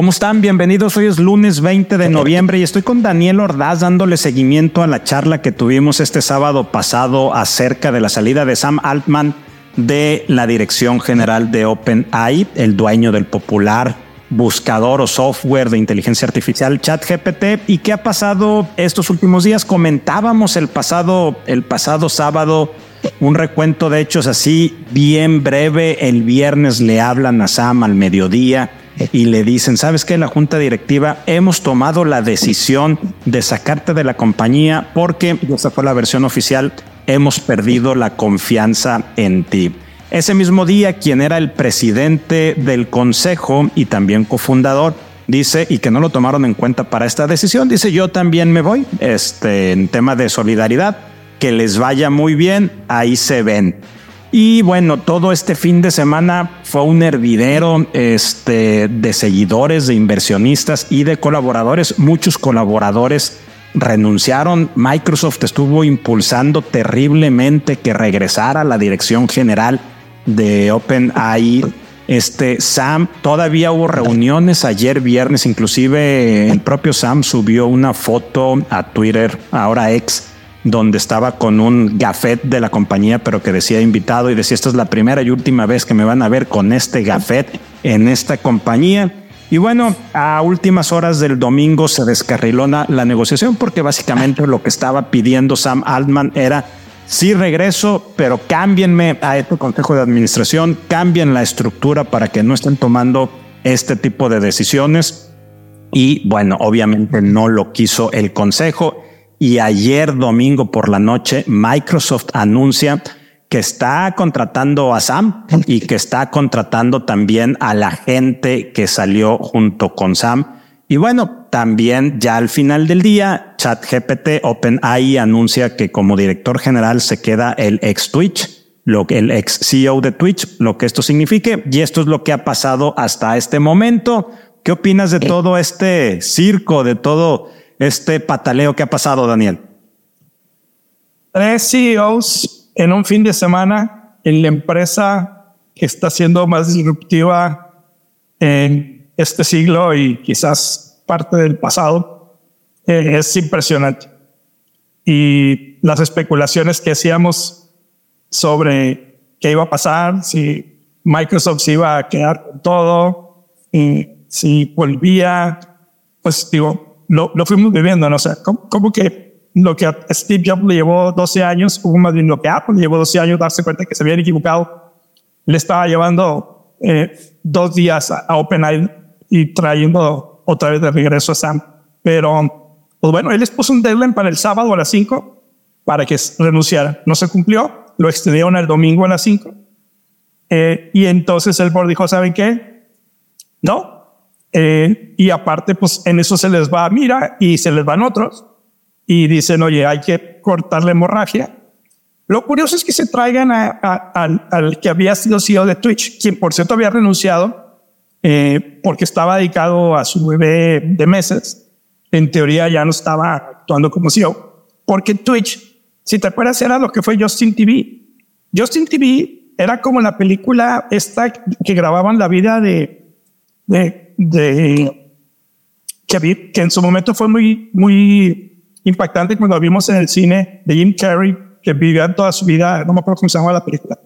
¿Cómo están? Bienvenidos. Hoy es lunes 20 de noviembre y estoy con Daniel Ordaz dándole seguimiento a la charla que tuvimos este sábado pasado acerca de la salida de Sam Altman de la dirección general de OpenAI, el dueño del popular buscador o software de inteligencia artificial ChatGPT y qué ha pasado estos últimos días. Comentábamos el pasado el pasado sábado un recuento de hechos así bien breve. El viernes le hablan a Sam al mediodía y le dicen, ¿sabes qué? La junta directiva hemos tomado la decisión de sacarte de la compañía porque, esta fue la versión oficial, hemos perdido la confianza en ti. Ese mismo día, quien era el presidente del consejo y también cofundador, dice, y que no lo tomaron en cuenta para esta decisión, dice, yo también me voy, este, en tema de solidaridad, que les vaya muy bien, ahí se ven. Y bueno, todo este fin de semana fue un hervidero este, de seguidores, de inversionistas y de colaboradores. Muchos colaboradores renunciaron. Microsoft estuvo impulsando terriblemente que regresara la dirección general de OpenAI. Este Sam, todavía hubo reuniones ayer viernes, inclusive el propio Sam subió una foto a Twitter, ahora ex, donde estaba con un gafet de la compañía, pero que decía invitado y decía, esta es la primera y última vez que me van a ver con este gafet en esta compañía. Y bueno, a últimas horas del domingo se descarriló la, negociación porque básicamente lo que estaba pidiendo Sam Altman era sí regreso, pero cámbienme a este consejo de administración, cambien la estructura para que no estén tomando este tipo de decisiones. Y bueno, obviamente no lo quiso el consejo y ayer domingo por la noche Microsoft anuncia que está contratando a Sam y que está contratando también a la gente que salió junto con Sam. Y bueno, también ya al final del día, ChatGPT OpenAI anuncia que como director general se queda el ex Twitch, lo que el ex CEO de Twitch, lo que esto signifique. Y esto es lo que ha pasado hasta este momento. ¿Qué opinas de todo este circo, de todo este pataleo que ha pasado, Daniel? Tres CEOs en un fin de semana en la empresa que está siendo más disruptiva en este siglo y quizás parte del pasado eh, es impresionante. Y las especulaciones que hacíamos sobre qué iba a pasar, si Microsoft se iba a quedar con todo, y si volvía, pues digo, lo, lo fuimos viviendo, ¿no? O sea, ¿cómo, que lo que a Steve Jobs le llevó 12 años, o más bien lo que Apple le llevó 12 años darse cuenta que se habían equivocado, le estaba llevando eh, dos días a, OpenAI y trayendo otra vez de regreso a Sam. Pero, pues bueno, él les puso un deadline para el sábado a las 5 para que renunciara. No se cumplió, lo extendieron el domingo a las 5. Eh, y entonces el board dijo, ¿saben qué? No, eh, y aparte, pues en eso se les va, mira, y se les van otros y dicen, oye, hay que cortar la hemorragia. Lo curioso es que se traigan a, al que había sido CEO de Twitch, quien por cierto había renunciado eh, porque estaba dedicado a su bebé de meses. En teoría ya no estaba actuando como CEO, porque Twitch, si te acuerdas, era lo que fue Justin TV. Justin TV era como la película esta que grababan la vida de, de de que, que en su momento fue muy, muy impactante cuando vimos en el cine de Jim Carrey, que vivía toda su vida, no me acuerdo cómo se llama la película,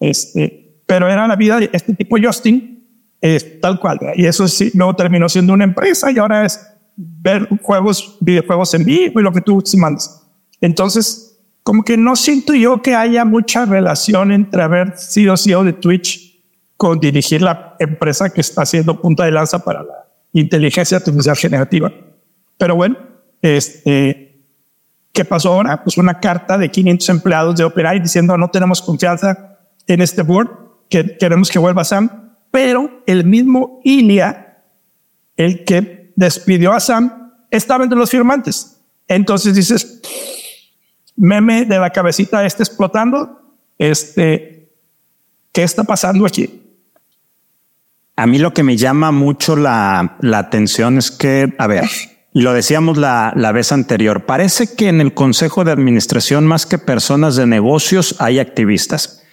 este, pero era la vida de este tipo Justin, es tal cual. Y eso sí, luego terminó siendo una empresa y ahora es ver juegos, videojuegos en vivo y lo que tú sí mandas. Entonces, como que no siento yo que haya mucha relación entre haber sido CEO de Twitch con dirigir la empresa que está haciendo punta de lanza para la inteligencia artificial generativa. Pero bueno, este, ¿qué pasó ahora? Pues una carta de 500 empleados de OpenAI diciendo no tenemos confianza en este board, que queremos que vuelva Sam, pero el mismo Ilia, el que despidió a Sam, estaba entre los firmantes. Entonces dices, meme de la cabecita este explotando, este, ¿qué está pasando aquí? A mí lo que me llama mucho la, atención es que, a ver, lo decíamos la, la, vez anterior, parece que en el Consejo de Administración, más que personas de negocios, hay activistas.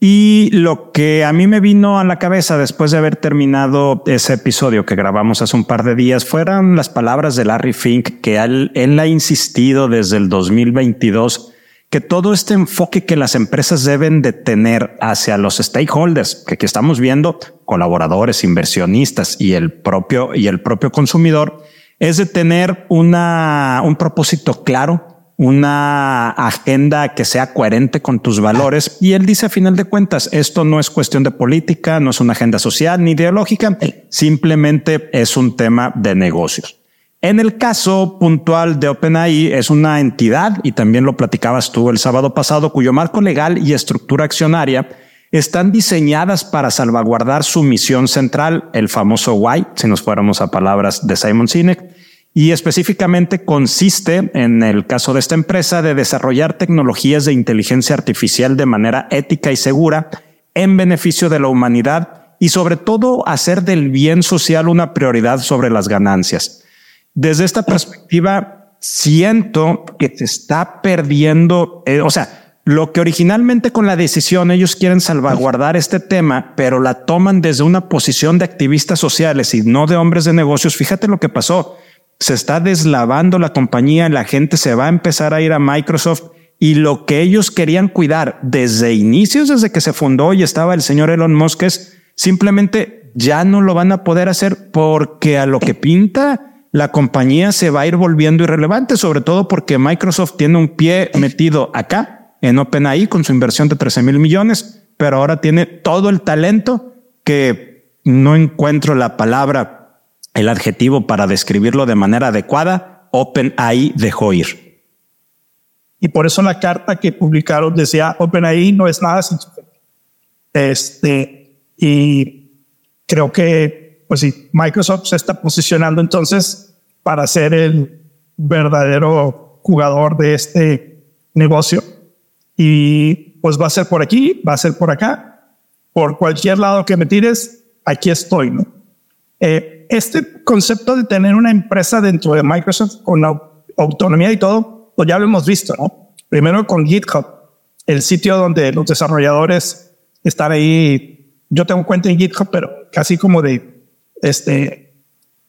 Y lo que a mí me vino a la cabeza después de haber terminado ese episodio que grabamos hace un par de días fueron las palabras de Larry Fink, que él, él ha insistido desde el 2022 que todo este enfoque que las empresas deben de tener hacia los stakeholders, que, que estamos viendo, colaboradores, inversionistas y el propio, y el propio consumidor, es de tener una, un propósito claro, una agenda que sea coherente con tus valores. Y él dice a final de cuentas, esto no es cuestión de política, no es una agenda social ni ideológica, simplemente es un tema de negocios. En el caso puntual de OpenAI es una entidad, y también lo platicabas tú el sábado pasado, cuyo marco legal y estructura accionaria están diseñadas para salvaguardar su misión central, el famoso why, si nos fuéramos a palabras de Simon Sinek, y específicamente consiste, en el caso de esta empresa, de desarrollar tecnologías de inteligencia artificial de manera ética y segura en beneficio de la humanidad y sobre todo hacer del bien social una prioridad sobre las ganancias. Desde esta perspectiva, siento que se está perdiendo, eh, o sea, lo que originalmente con la decisión ellos quieren salvaguardar este tema, pero la toman desde una posición de activistas sociales y no de hombres de negocios. Fíjate lo que pasó. Se está deslavando la compañía, la gente se va a empezar a ir a Microsoft y lo que ellos querían cuidar desde inicios, desde que se fundó y estaba el señor Elon Musk, es simplemente ya no lo van a poder hacer porque a lo que pinta la compañía se va a ir volviendo irrelevante, sobre todo porque Microsoft tiene un pie metido acá en OpenAI con su inversión de 13 mil millones, pero ahora tiene todo el talento que no encuentro la palabra, el adjetivo para describirlo de manera adecuada. OpenAI dejó ir. Y por eso la carta que publicaron decía OpenAI no es nada sin Este, y creo que pues sí, Microsoft se está posicionando entonces para ser el verdadero jugador de este negocio. Y pues va a ser por aquí, va a ser por acá, por cualquier lado que me tires, aquí estoy. Eh, este concepto de tener una empresa dentro de Microsoft con autonomía y todo, pues ya lo hemos visto, ¿no? Primero con GitHub, el sitio donde los desarrolladores están ahí. Yo tengo cuenta en GitHub, pero casi como de este,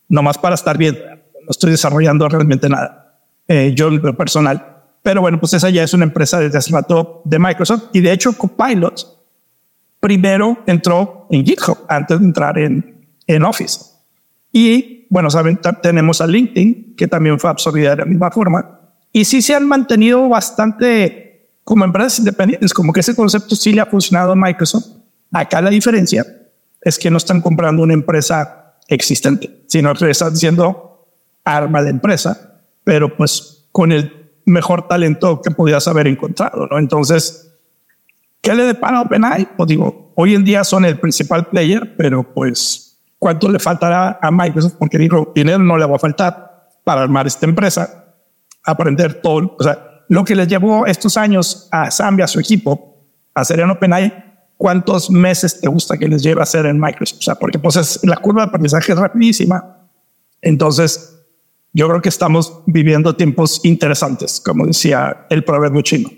nomás para estar bien. No estoy desarrollando realmente nada, eh, yo lo personal. Pero bueno, pues esa ya es una empresa desde hace rato de Microsoft y de hecho Copilot primero entró en GitHub antes de entrar en, en Office. Y bueno, saben, tenemos a LinkedIn que también fue absorbida de la misma forma. Y sí se han mantenido bastante como empresas independientes, como que ese concepto sí le ha funcionado a Microsoft. Acá la diferencia es que no están comprando una empresa existente, sino que estás diciendo arma de empresa, pero pues con el mejor talento que podías haber encontrado, ¿no? Entonces, ¿qué le depara a OpenAI? Pues digo, hoy en día son el principal player, pero pues, ¿cuánto le faltará a Microsoft? Porque digo, dinero no le va a faltar para armar esta empresa, aprender todo, o sea, lo que les llevó estos años a y a su equipo a hacer en OpenAI cuántos meses te gusta que les lleve a hacer en Microsoft. O sea, porque pues es, la curva de aprendizaje es rapidísima. Entonces, yo creo que estamos viviendo tiempos interesantes, como decía el proverbio chino.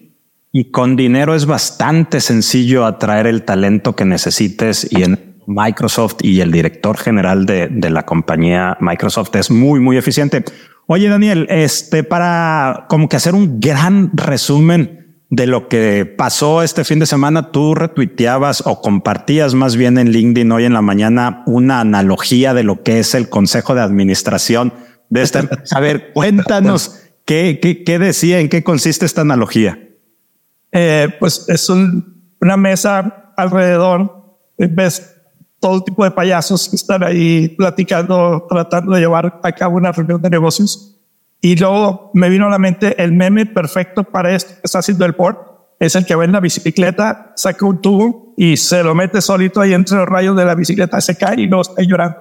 Y con dinero es bastante sencillo atraer el talento que necesites y en Microsoft y el director general de, de la compañía Microsoft es muy, muy eficiente. Oye, Daniel, este para como que hacer un gran resumen de lo que pasó este fin de semana, tú retuiteabas o compartías más bien en LinkedIn hoy en la mañana una analogía de lo que es el consejo de administración de esta empresa. A ver, cuéntanos qué, qué, qué, decía, en qué consiste esta analogía. Eh, pues es una mesa alrededor, ves todo tipo de payasos que están ahí platicando, tratando de llevar a cabo una reunión de negocios y luego me vino a la mente el meme perfecto para esto que está haciendo el port. Es el que va en la bicicleta, saca un tubo y se lo mete solito ahí entre los rayos de la bicicleta, se cae y no está llorando.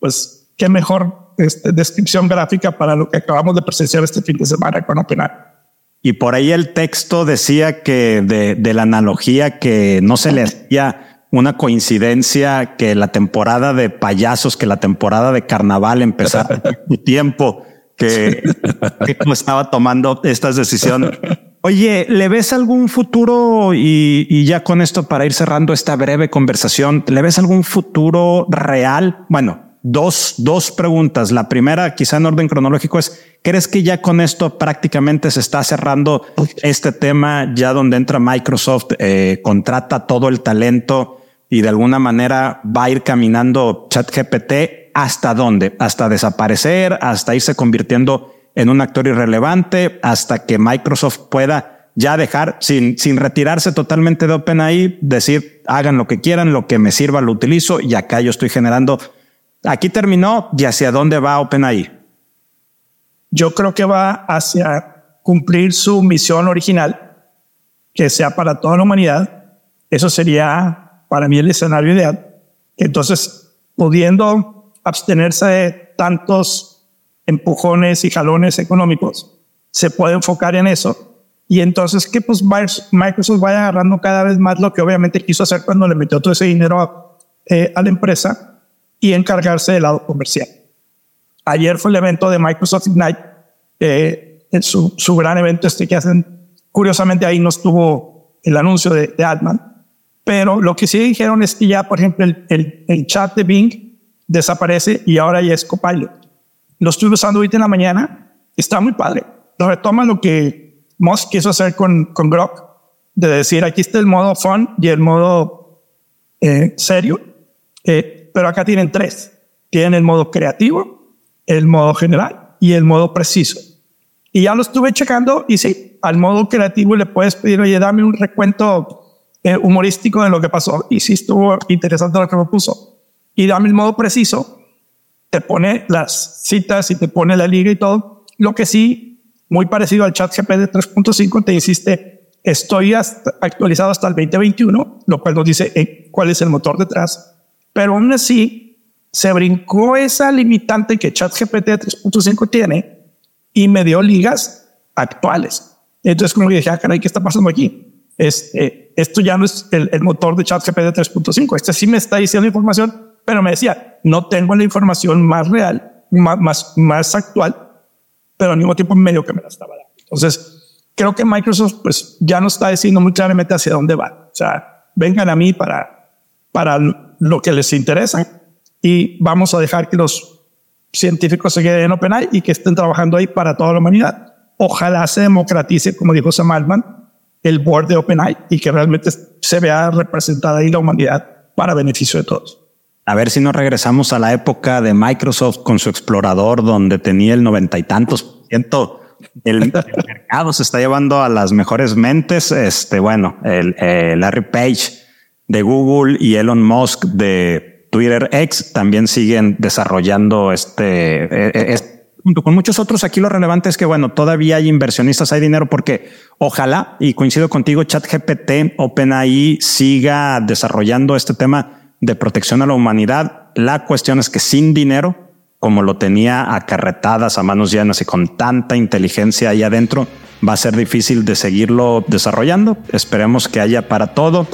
Pues qué mejor este, descripción gráfica para lo que acabamos de presenciar este fin de semana con OpenAI. Y por ahí el texto decía que de, de la analogía que no se le hacía una coincidencia que la temporada de payasos, que la temporada de carnaval empezara a tiempo que, que estaba tomando estas decisiones. Oye, ¿le ves algún futuro y, ya con esto para ir cerrando esta breve conversación, ¿le ves algún futuro real? Bueno, dos, dos preguntas. La primera, quizá en orden cronológico, es, ¿crees que ya con esto prácticamente se está cerrando este tema ya donde entra Microsoft, eh, contrata todo el talento y de alguna manera va a ir caminando ChatGPT hasta dónde? Hasta desaparecer, hasta irse convirtiendo en un actor irrelevante hasta que Microsoft pueda ya dejar sin, sin retirarse totalmente de OpenAI, decir hagan lo que quieran, lo que me sirva lo utilizo y acá yo estoy generando. Aquí terminó y hacia dónde va OpenAI. Yo creo que va hacia cumplir su misión original, que sea para toda la humanidad. Eso sería para mí el escenario ideal. Entonces, pudiendo abstenerse de tantos empujones y jalones económicos, se puede enfocar en eso. Y entonces que pues Microsoft vaya agarrando cada vez más lo que obviamente quiso hacer cuando le metió todo ese dinero a, eh, la empresa y encargarse del lado comercial. Ayer fue el evento de Microsoft Ignite, eh, en su, su, gran evento este que hacen. Curiosamente ahí no estuvo el anuncio de, de pero lo que sí dijeron es que ya, por ejemplo, el, el, el chat de Bing desaparece y ahora ya es Copilot. Lo estuve usando ahorita en la mañana. Está muy padre. Lo retoma lo que Musk quiso hacer con, con Grok, de decir aquí está el modo fun y el modo eh, serio, eh, pero acá tienen tres. Tienen el modo creativo, el modo general y el modo preciso. Y ya lo estuve checando y sí, al modo creativo le puedes pedir, oye, dame un recuento eh, humorístico de lo que pasó. Y sí estuvo interesante lo que me puso. Y dame el modo preciso te pone las citas y te pone la liga y todo. Lo que sí, muy parecido al chat GP 3.5, te insiste, estoy actualizado hasta el 2021, lo cual nos dice eh, cuál es el motor detrás. Pero aún así, se brincó esa limitante que ChatGPT 3.5 tiene y me dio ligas actuales. Entonces, como dije, ah, caray, ¿qué está pasando aquí? Este, esto ya no es el, el motor de ChatGPT 3.5. Este sí me está diciendo información pero me decía, no tengo la información más real, más, más, actual, pero al mismo tiempo medio que me la estaba dando. Entonces, creo que Microsoft pues ya no está diciendo muy claramente hacia dónde va. O sea, vengan a mí para, para lo que les interesa y vamos a dejar que los científicos se queden en OpenAI y que estén trabajando ahí para toda la humanidad. Ojalá se democratice, como dijo Sam Altman, el board de OpenAI y que realmente se vea representada ahí la humanidad para beneficio de todos. A ver si nos regresamos a la época de Microsoft con su explorador, donde tenía el noventa y tantos por ciento el, mercado se está llevando a las mejores mentes. Este, bueno, el, Larry Page de Google y Elon Musk de Twitter X también siguen desarrollando este, e, e, junto con muchos otros. Aquí lo relevante es que, bueno, todavía hay inversionistas, hay dinero porque ojalá, y coincido contigo, ChatGPT, OpenAI siga desarrollando este tema de protección a la humanidad. La cuestión es que sin dinero, como lo tenía acarretadas a manos llenas y con tanta inteligencia ahí adentro, va a ser difícil de seguirlo desarrollando. Esperemos que haya para todo.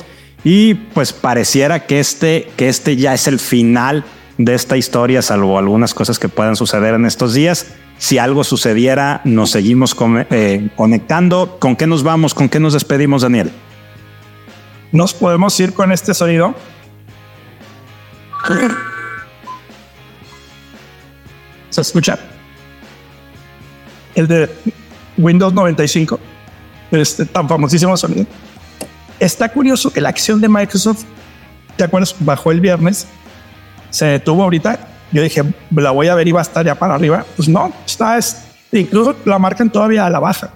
Y pues pareciera que este, que este ya es el final de esta historia, salvo algunas cosas que puedan suceder en estos días. Si algo sucediera, nos seguimos eh, conectando. ¿Con qué nos vamos? ¿Con qué nos despedimos, Daniel? Nos podemos ir con este sonido. Se escucha. El de Windows 95, este tan famosísimo sonido. Está curioso que la acción de Microsoft, ¿te acuerdas? Bajó el viernes, se detuvo ahorita. Yo dije, la voy a ver y va a estar ya para arriba. Pues no, está, es, incluso la marcan todavía a la baja.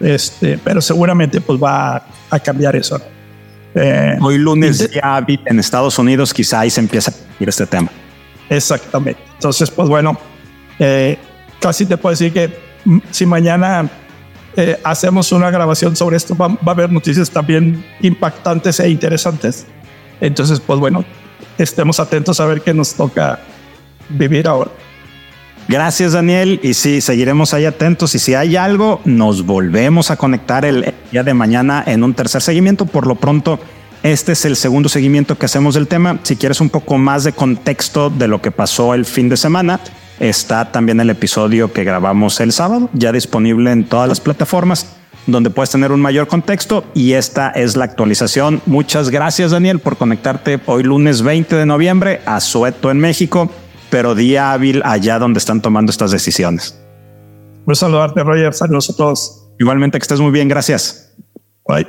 Este, pero seguramente pues va a cambiar eso. Eh, Hoy lunes ya en Estados Unidos quizá ahí se empieza a ir este tema. Exactamente. Entonces, pues bueno, eh, casi te puedo decir que si mañana eh, hacemos una grabación sobre esto, va, a haber noticias también impactantes e interesantes. Entonces, pues bueno, estemos atentos a ver qué nos toca vivir ahora. Gracias, Daniel. Y sí, seguiremos ahí atentos. Y si hay algo, nos volvemos a conectar el ya de mañana en un tercer seguimiento. Por lo pronto, este es el segundo seguimiento que hacemos del tema. Si quieres un poco más de contexto de lo que pasó el fin de semana, está también el episodio que grabamos el sábado, ya disponible en todas las plataformas donde puedes tener un mayor contexto y esta es la actualización. Muchas gracias Daniel por conectarte hoy lunes 20 de noviembre a Sueto en México, pero día hábil allá donde están tomando estas decisiones. Un saludarte Roger, saludos a todos. Igualmente, que estés muy bien. Gracias. Bye.